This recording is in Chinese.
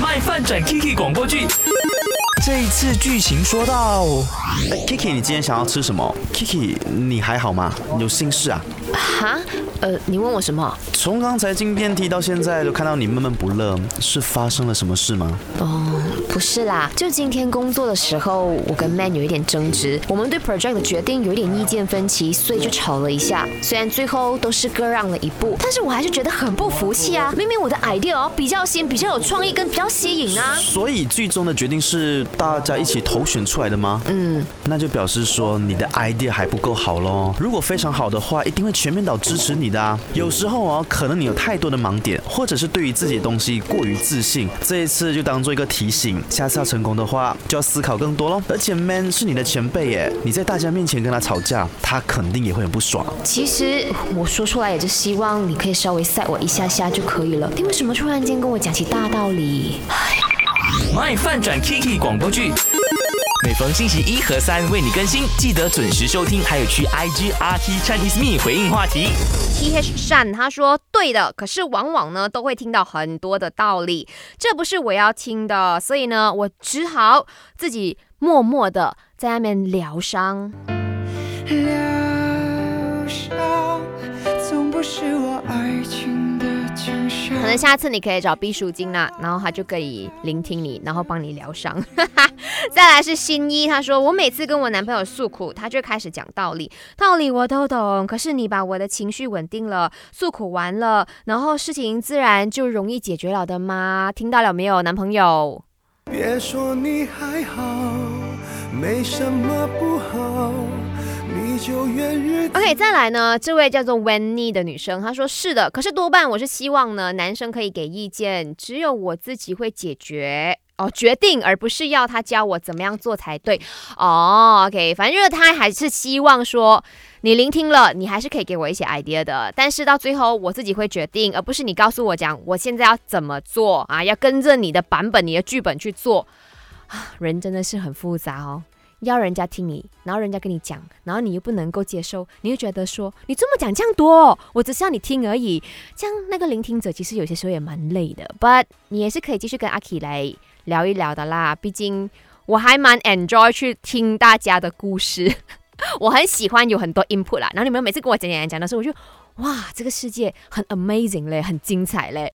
卖饭转 Kiki 广播剧。这一次剧情说到，Kiki，你今天想要吃什么？Kiki，你还好吗？有心事啊？哈？呃，你问我什么？从刚才进电梯到现在，都看到你闷闷不乐，是发生了什么事吗？哦，不是啦，就今天工作的时候，我跟 Man 有一点争执，我们对 project 的决定有一点意见分歧，所以就吵了一下。虽然最后都是各让了一步，但是我还是觉得很不服气啊！明明我的 idea 哦比较新、比较有创意跟比较吸引啊。所以最终的决定是大家一起投选出来的吗？嗯，那就表示说你的 idea 还不够好喽。如果非常好的话，一定会全面岛支持你的啊。有时候哦，可能你有太多的盲点，或者是对于自己的东西过于自信。这一次就当做一个提醒，下次要成功的话，就要思考更多喽。而且 Man 是你的前辈耶，你在大家面前跟他吵架，他肯定也会很不爽。其实我说出来也是希望你可以稍微塞我一下下就可以了。你为什么突然间跟我讲起大道理？卖饭转 Kiki 广播剧。每逢星期一和三为你更新，记得准时收听，还有去 IG RT Chinese Me 回应话题。T H 善他说对的，可是往往呢都会听到很多的道理，这不是我要听的，所以呢我只好自己默默的在外面疗伤。疗伤，总不是我爱情。可能下次你可以找毕淑金呐，然后他就可以聆听你，然后帮你疗伤。再来是新一，他说我每次跟我男朋友诉苦，他就开始讲道理，道理我都懂，可是你把我的情绪稳定了，诉苦完了，然后事情自然就容易解决了的吗？听到了没有，男朋友？别说你还好，没什么不好。你就越 OK，再来呢，这位叫做 Wenny 的女生，她说是的，可是多半我是希望呢，男生可以给意见，只有我自己会解决哦，决定，而不是要他教我怎么样做才对哦。OK，反正就是他还是希望说，你聆听了，你还是可以给我一些 idea 的，但是到最后我自己会决定，而不是你告诉我讲我现在要怎么做啊，要跟着你的版本、你的剧本去做啊，人真的是很复杂哦。要人家听你，然后人家跟你讲，然后你又不能够接受，你又觉得说你这么讲这样多，我只是要你听而已。这样那个聆听者其实有些时候也蛮累的，but 你也是可以继续跟阿 K 来聊一聊的啦。毕竟我还蛮 enjoy 去听大家的故事，我很喜欢有很多 input 啦。然后你们每次跟我讲讲讲的时候，我就哇，这个世界很 amazing 嘞，很精彩嘞。